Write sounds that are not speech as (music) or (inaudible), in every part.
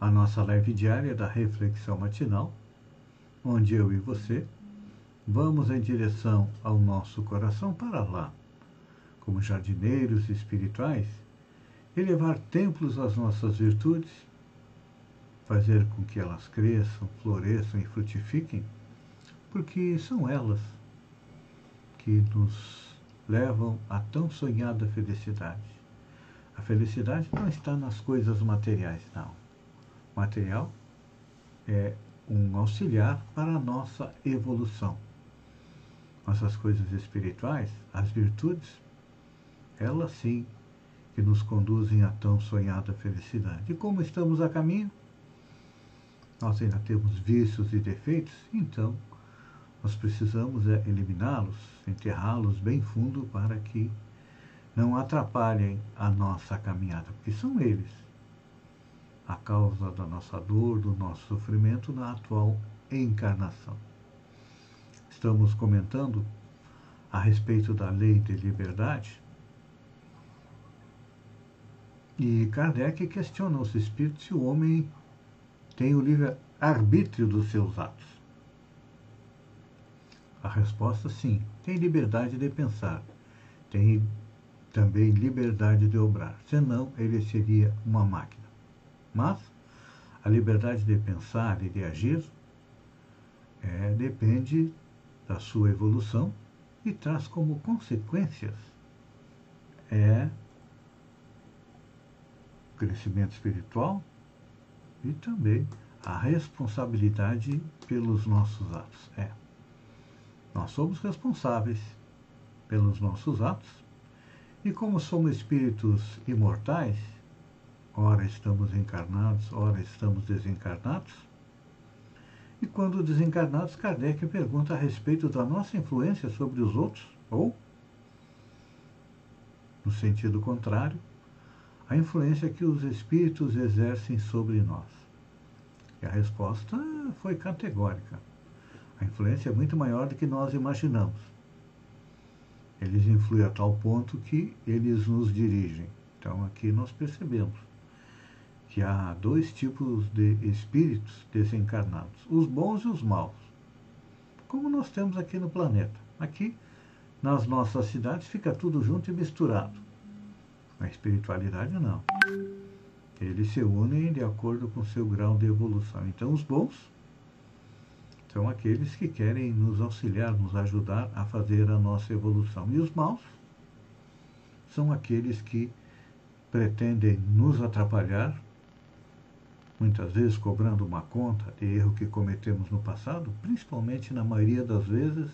à nossa live diária da reflexão matinal, onde eu e você vamos em direção ao nosso coração para lá, como jardineiros espirituais, elevar templos às nossas virtudes, fazer com que elas cresçam, floresçam e frutifiquem, porque são elas que nos levam à tão sonhada felicidade. A felicidade não está nas coisas materiais, não. Material é um auxiliar para a nossa evolução. Nossas coisas espirituais, as virtudes, elas sim que nos conduzem à tão sonhada felicidade. E como estamos a caminho, nós ainda temos vícios e defeitos, então nós precisamos é, eliminá-los, enterrá-los bem fundo para que não atrapalhem a nossa caminhada, porque são eles a causa da nossa dor, do nosso sofrimento na atual encarnação. Estamos comentando a respeito da lei de liberdade e Kardec questiona os espíritos se o homem tem o livre-arbítrio dos seus atos. A resposta sim, tem liberdade de pensar, tem também liberdade de obrar, senão ele seria uma máquina. Mas a liberdade de pensar e de agir é, depende da sua evolução e traz como consequências é crescimento espiritual e também a responsabilidade pelos nossos atos. É. Nós somos responsáveis pelos nossos atos e, como somos espíritos imortais, ora estamos encarnados, ora estamos desencarnados. E quando desencarnados, Kardec pergunta a respeito da nossa influência sobre os outros, ou, no sentido contrário, a influência que os espíritos exercem sobre nós. E a resposta foi categórica. A influência é muito maior do que nós imaginamos. Eles influem a tal ponto que eles nos dirigem. Então aqui nós percebemos que há dois tipos de espíritos desencarnados, os bons e os maus. Como nós temos aqui no planeta. Aqui, nas nossas cidades, fica tudo junto e misturado. Na espiritualidade, não. Eles se unem de acordo com seu grau de evolução. Então, os bons são aqueles que querem nos auxiliar, nos ajudar a fazer a nossa evolução. E os maus são aqueles que pretendem nos atrapalhar, muitas vezes cobrando uma conta de erro que cometemos no passado, principalmente na maioria das vezes,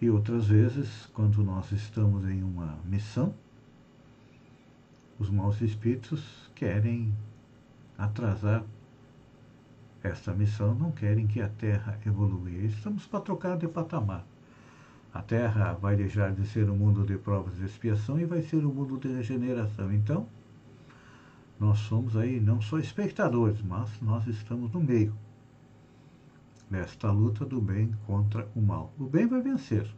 e outras vezes, quando nós estamos em uma missão, os maus espíritos querem atrasar esta missão não querem que a Terra evolua. Estamos para trocar de patamar. A Terra vai deixar de ser um mundo de provas de expiação e vai ser um mundo de regeneração. Então, nós somos aí não só espectadores, mas nós estamos no meio desta luta do bem contra o mal. O bem vai vencer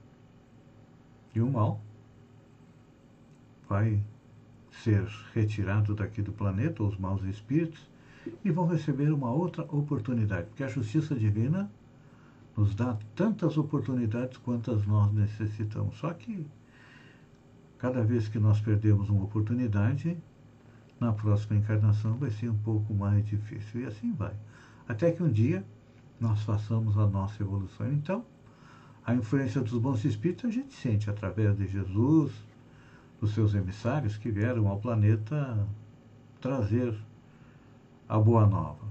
e o mal vai ser retirado daqui do planeta, os maus espíritos, e vão receber uma outra oportunidade, porque a justiça divina nos dá tantas oportunidades quantas nós necessitamos. Só que cada vez que nós perdemos uma oportunidade, na próxima encarnação vai ser um pouco mais difícil. E assim vai. Até que um dia nós façamos a nossa evolução. Então, a influência dos bons espíritos a gente sente através de Jesus, dos seus emissários que vieram ao planeta trazer a Boa Nova.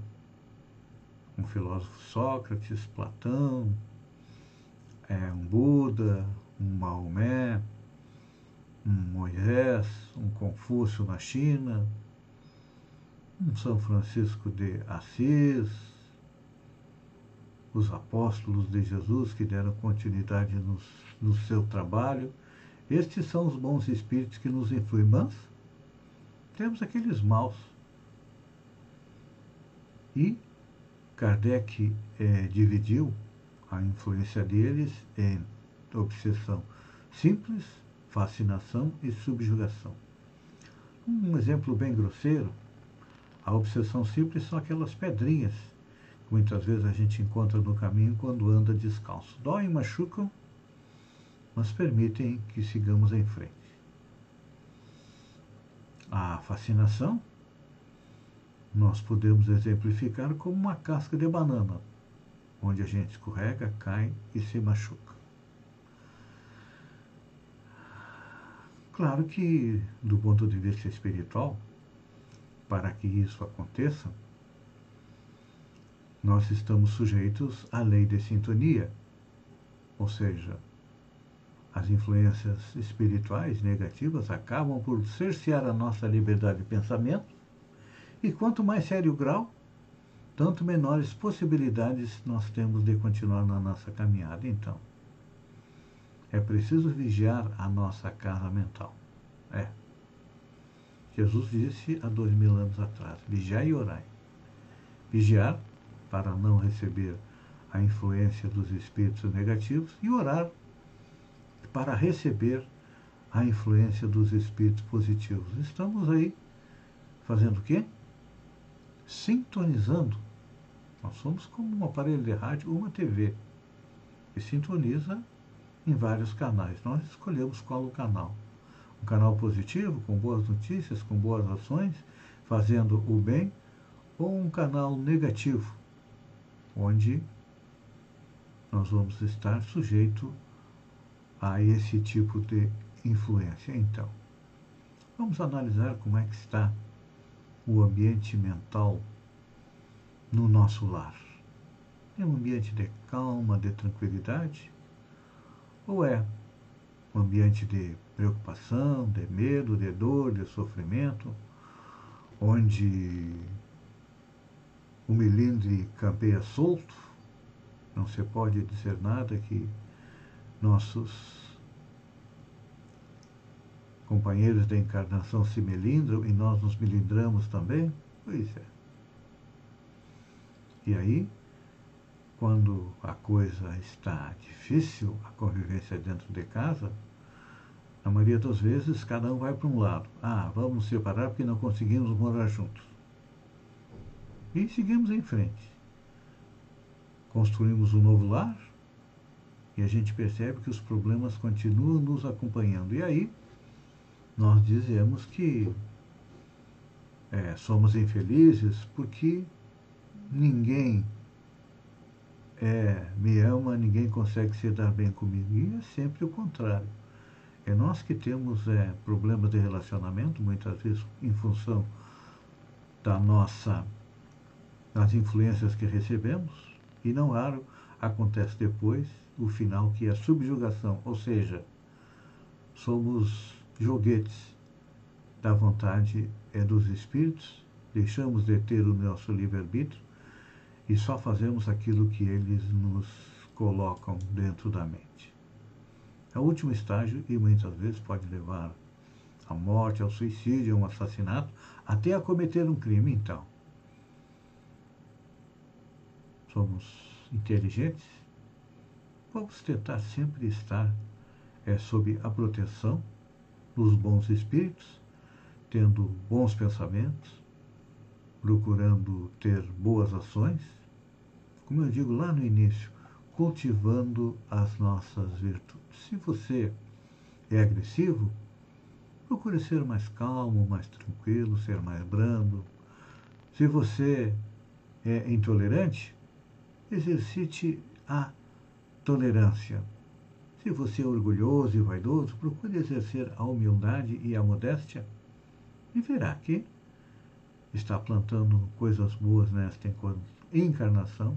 Um filósofo Sócrates, Platão, é, um Buda, um Maomé, um Moisés, um Confúcio na China, um São Francisco de Assis, os apóstolos de Jesus que deram continuidade no, no seu trabalho. Estes são os bons espíritos que nos influem, mas temos aqueles maus. E Kardec é, dividiu a influência deles em obsessão simples, fascinação e subjugação. Um exemplo bem grosseiro, a obsessão simples são aquelas pedrinhas que muitas vezes a gente encontra no caminho quando anda descalço. Doem, machucam, mas permitem que sigamos em frente. A fascinação nós podemos exemplificar como uma casca de banana, onde a gente escorrega, cai e se machuca. Claro que, do ponto de vista espiritual, para que isso aconteça, nós estamos sujeitos à lei de sintonia, ou seja, as influências espirituais negativas acabam por cercear a nossa liberdade de pensamento, e quanto mais sério o grau, tanto menores possibilidades nós temos de continuar na nossa caminhada. Então, é preciso vigiar a nossa casa mental. É. Jesus disse há dois mil anos atrás: vigiai e orai. Vigiar para não receber a influência dos espíritos negativos e orar para receber a influência dos espíritos positivos. Estamos aí fazendo o quê? Sintonizando. Nós somos como um aparelho de rádio ou uma TV que sintoniza em vários canais. Nós escolhemos qual o canal. Um canal positivo, com boas notícias, com boas ações, fazendo o bem, ou um canal negativo, onde nós vamos estar sujeito a esse tipo de influência. Então, vamos analisar como é que está o ambiente mental no nosso lar. É um ambiente de calma, de tranquilidade? Ou é um ambiente de preocupação, de medo, de dor, de sofrimento, onde o melindre campeia solto, não se pode dizer nada que nossos companheiros da encarnação se melindram e nós nos melindramos também? Pois é. E aí, quando a coisa está difícil, a convivência dentro de casa, na maioria das vezes, cada um vai para um lado. Ah, vamos separar porque não conseguimos morar juntos. E seguimos em frente. Construímos um novo lar e a gente percebe que os problemas continuam nos acompanhando. E aí, nós dizemos que é, somos infelizes porque ninguém é, me ama, ninguém consegue se dar bem comigo. E é sempre o contrário. É nós que temos é, problemas de relacionamento, muitas vezes em função da nossa, das influências que recebemos, e não raro acontece depois o final que é a subjugação, ou seja, somos joguetes da vontade é dos espíritos, deixamos de ter o nosso livre-arbítrio e só fazemos aquilo que eles nos colocam dentro da mente. É o último estágio e muitas vezes pode levar à morte, ao suicídio, a um assassinato, até a cometer um crime, então. Somos inteligentes? Vamos tentar sempre estar é, sob a proteção dos bons espíritos, tendo bons pensamentos, procurando ter boas ações, como eu digo lá no início, cultivando as nossas virtudes. Se você é agressivo, procure ser mais calmo, mais tranquilo, ser mais brando. Se você é intolerante, exercite a tolerância. Se você é orgulhoso e vaidoso, procure exercer a humildade e a modéstia e verá que está plantando coisas boas nesta encarnação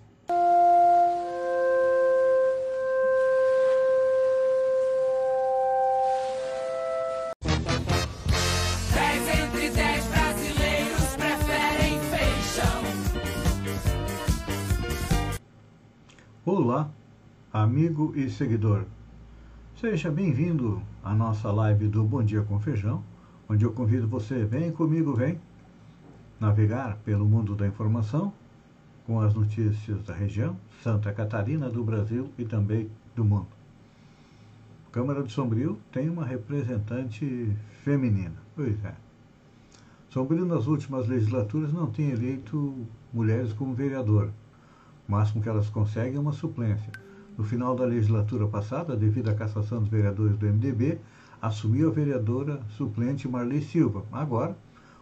Amigo e seguidor. Seja bem-vindo à nossa live do Bom Dia com Feijão, onde eu convido você, vem comigo, vem navegar pelo mundo da informação com as notícias da região, Santa Catarina, do Brasil e também do mundo. Câmara de Sombrio tem uma representante feminina. Pois é. Sombrio, nas últimas legislaturas, não tem eleito mulheres como vereador o máximo que elas conseguem é uma suplência. No final da legislatura passada, devido à cassação dos vereadores do MDB, assumiu a vereadora suplente Marli Silva. Agora,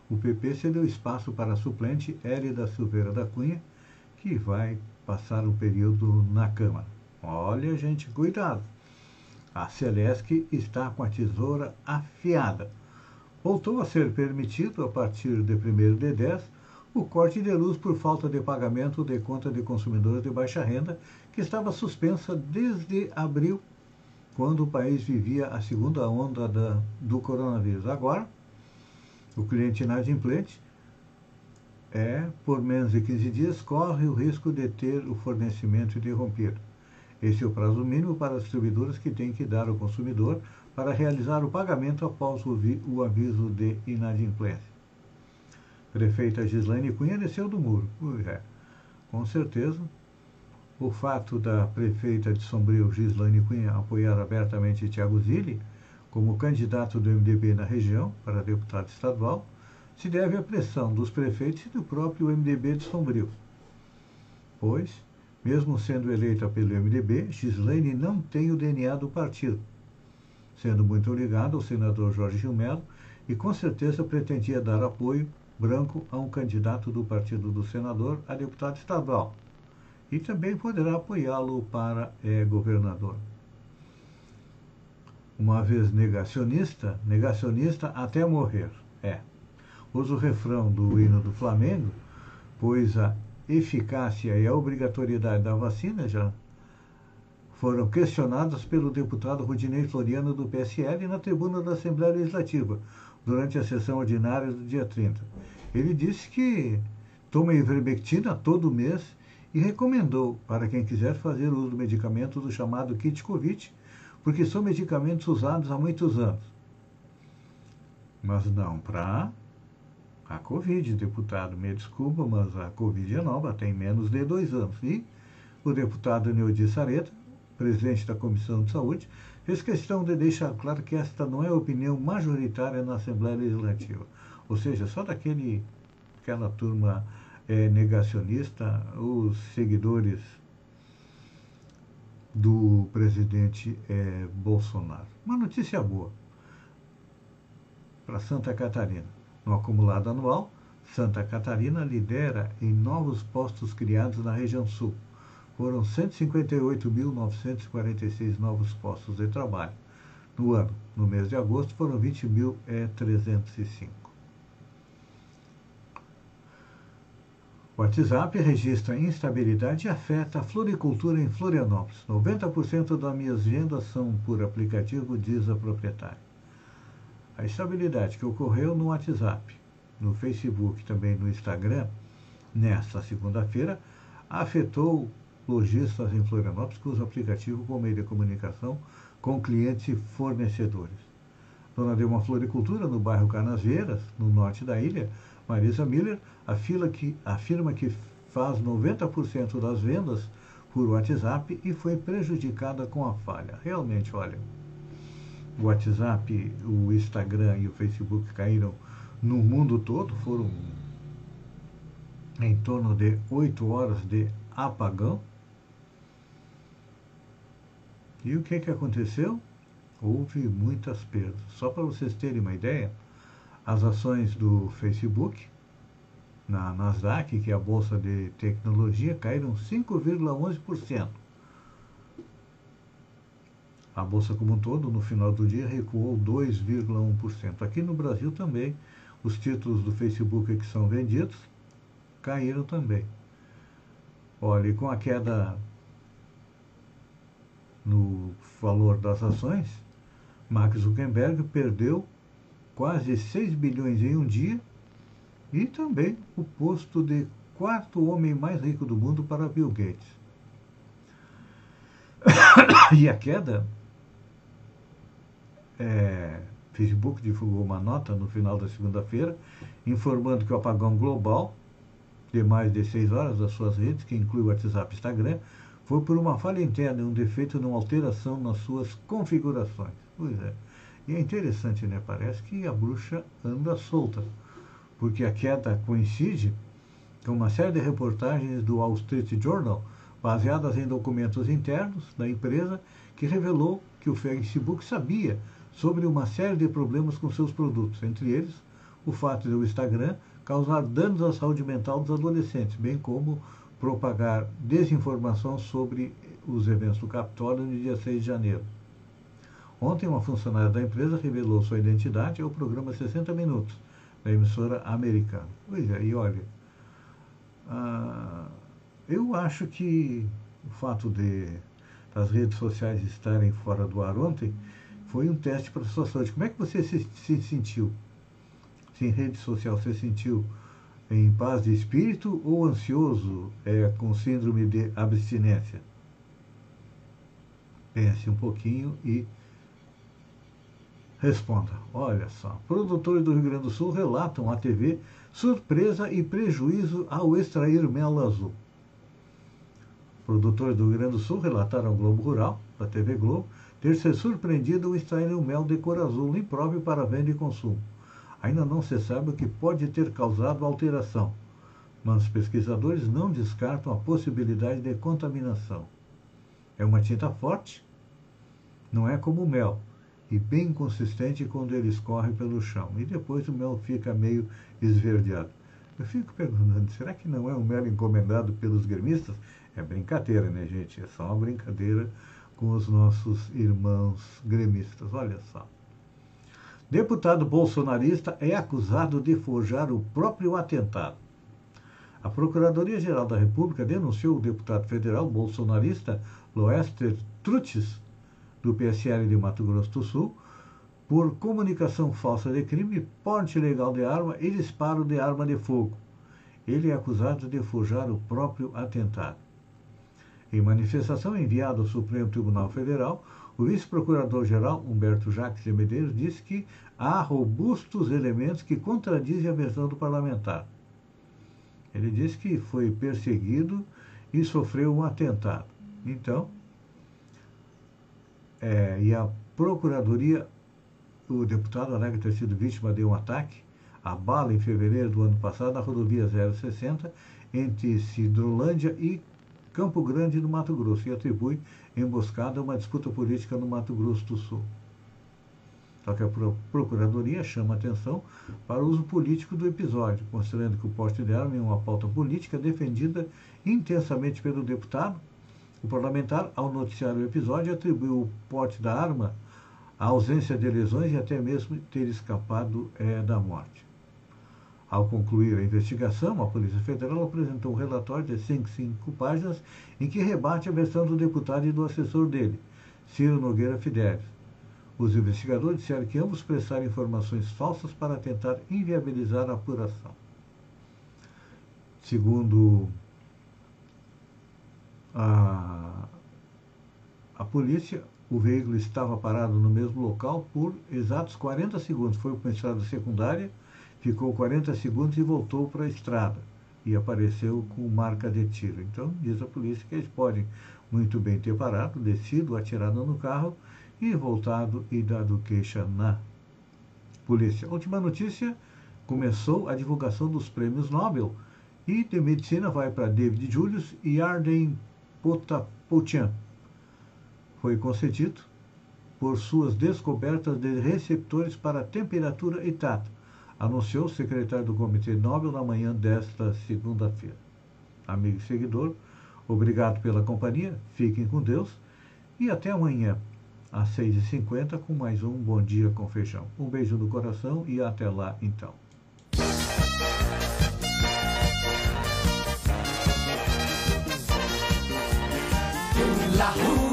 o PP cedeu espaço para a suplente Hélida Silveira da Cunha, que vai passar um período na Câmara. Olha, gente, cuidado! A Celesc está com a tesoura afiada. Voltou a ser permitido, a partir de 1 de 10, o corte de luz por falta de pagamento de conta de consumidores de baixa renda, que estava suspensa desde abril, quando o país vivia a segunda onda da, do coronavírus. Agora, o cliente inadimplente é, por menos de 15 dias, corre o risco de ter o fornecimento interrompido. Esse é o prazo mínimo para as distribuidoras que têm que dar ao consumidor para realizar o pagamento após o, o aviso de inadimplência prefeita Gislaine Cunha desceu do muro. É, com certeza, o fato da prefeita de Sombrio, Gislaine Cunha, apoiar abertamente Tiago Zilli como candidato do MDB na região para deputado estadual se deve à pressão dos prefeitos e do próprio MDB de Sombrio. Pois, mesmo sendo eleita pelo MDB, Gislaine não tem o DNA do partido, sendo muito ligado ao senador Jorge Gilmelo e com certeza pretendia dar apoio branco a um candidato do partido do senador a deputado estadual e também poderá apoiá-lo para é, governador. Uma vez negacionista, negacionista até morrer. É. Usa o refrão do hino do Flamengo, pois a eficácia e a obrigatoriedade da vacina já foram questionadas pelo deputado Rudinei Floriano do PSL na tribuna da Assembleia Legislativa, durante a sessão ordinária do dia 30. Ele disse que toma ivermectina todo mês e recomendou para quem quiser fazer uso do medicamento do chamado kit Covid, porque são medicamentos usados há muitos anos. Mas não para a Covid, deputado. Me desculpa, mas a Covid é nova, tem menos de dois anos. E o deputado Neudi Sareta, presidente da Comissão de Saúde, fez questão de deixar claro que esta não é a opinião majoritária na Assembleia Legislativa. Ou seja, só daquele aquela turma é, negacionista, os seguidores do presidente é, Bolsonaro. Uma notícia boa para Santa Catarina. No acumulado anual, Santa Catarina lidera em novos postos criados na região sul foram 158.946 novos postos de trabalho. No ano, no mês de agosto, foram 20.305. O WhatsApp registra instabilidade e afeta a floricultura em Florianópolis. 90% das minhas vendas são por aplicativo, diz a proprietária. A instabilidade que ocorreu no WhatsApp, no Facebook e também no Instagram, nesta segunda-feira, afetou lojistas em Florianópolis que usam aplicativo como meio de comunicação com clientes e fornecedores. Dona de uma floricultura no bairro Canasvieiras, no norte da ilha, Marisa Miller afirma que, afirma que faz 90% das vendas por WhatsApp e foi prejudicada com a falha. Realmente, olha, o WhatsApp, o Instagram e o Facebook caíram no mundo todo, foram em torno de 8 horas de apagão e o que, que aconteceu? Houve muitas perdas. Só para vocês terem uma ideia, as ações do Facebook na Nasdaq, que é a bolsa de tecnologia, caíram 5,11%. A bolsa como um todo, no final do dia, recuou 2,1%. Aqui no Brasil também, os títulos do Facebook que são vendidos caíram também. Olha, e com a queda no valor das ações, Mark Zuckerberg perdeu quase 6 bilhões em um dia e também o posto de quarto homem mais rico do mundo para Bill Gates. (coughs) e a queda, é, Facebook divulgou uma nota no final da segunda-feira informando que o apagão global de mais de seis horas das suas redes, que inclui o WhatsApp e Instagram, foi por uma falha interna um defeito numa alteração nas suas configurações. Pois é. E é interessante, né? Parece que a bruxa anda solta, porque a queda coincide com uma série de reportagens do Wall Street Journal, baseadas em documentos internos da empresa, que revelou que o Facebook sabia sobre uma série de problemas com seus produtos, entre eles o fato de o Instagram causar danos à saúde mental dos adolescentes, bem como propagar desinformação sobre os eventos do Capitólio no dia 6 de janeiro. Ontem, uma funcionária da empresa revelou sua identidade ao programa 60 Minutos, da emissora americana. Pois é, e olha, ah, eu acho que o fato de das redes sociais estarem fora do ar ontem foi um teste para a sua saúde. Como é que você se, se sentiu? Se em rede social você sentiu em paz de espírito ou ansioso é, com síndrome de abstinência? Pense um pouquinho e responda. Olha só, produtores do Rio Grande do Sul relatam à TV surpresa e prejuízo ao extrair mel azul. Produtores do Rio Grande do Sul relataram ao Globo Rural, da TV Globo, ter se surpreendido ao extrair o mel de cor azul impróprio para venda e consumo. Ainda não se sabe o que pode ter causado a alteração, mas os pesquisadores não descartam a possibilidade de contaminação. É uma tinta forte, não é como o mel, e bem consistente quando ele escorre pelo chão. E depois o mel fica meio esverdeado. Eu fico perguntando, será que não é um mel encomendado pelos gremistas? É brincadeira, né, gente? É só uma brincadeira com os nossos irmãos gremistas. Olha só. Deputado bolsonarista é acusado de forjar o próprio atentado. A Procuradoria-Geral da República denunciou o deputado federal bolsonarista Loester Trutes, do PSL de Mato Grosso do Sul, por comunicação falsa de crime, porte ilegal de arma e disparo de arma de fogo. Ele é acusado de forjar o próprio atentado. Em manifestação enviada ao Supremo Tribunal Federal, o vice-procurador-geral Humberto Jacques de Medeiros disse que há robustos elementos que contradizem a versão do parlamentar. Ele disse que foi perseguido e sofreu um atentado. Então, é, e a Procuradoria, o deputado alega ter sido vítima de um ataque a bala em fevereiro do ano passado na rodovia 060 entre Cidrolândia e Campo Grande, no Mato Grosso, e atribui emboscada a uma disputa política no Mato Grosso do Sul. Só que a Procuradoria chama atenção para o uso político do episódio, considerando que o porte de arma é uma pauta política defendida intensamente pelo deputado. O parlamentar, ao noticiar o episódio, atribuiu o porte da arma à ausência de lesões e até mesmo ter escapado é, da morte. Ao concluir a investigação, a Polícia Federal apresentou um relatório de 5 páginas em que rebate a versão do deputado e do assessor dele, Ciro Nogueira Fidelis. Os investigadores disseram que ambos prestaram informações falsas para tentar inviabilizar a apuração. Segundo a, a polícia, o veículo estava parado no mesmo local por exatos 40 segundos. Foi para uma estrada secundária ficou 40 segundos e voltou para a estrada e apareceu com marca de tiro. Então, diz a polícia que eles podem muito bem ter parado, descido, atirado no carro e voltado e dado queixa na polícia. Última notícia: começou a divulgação dos prêmios Nobel e de medicina vai para David Julius e Arden Potapoutian. Foi concedido por suas descobertas de receptores para temperatura e tato anunciou o secretário do Comitê Nobel na manhã desta segunda-feira. Amigo e seguidor, obrigado pela companhia, fiquem com Deus e até amanhã, às 6h50, com mais um Bom Dia com Feijão. Um beijo no coração e até lá então. La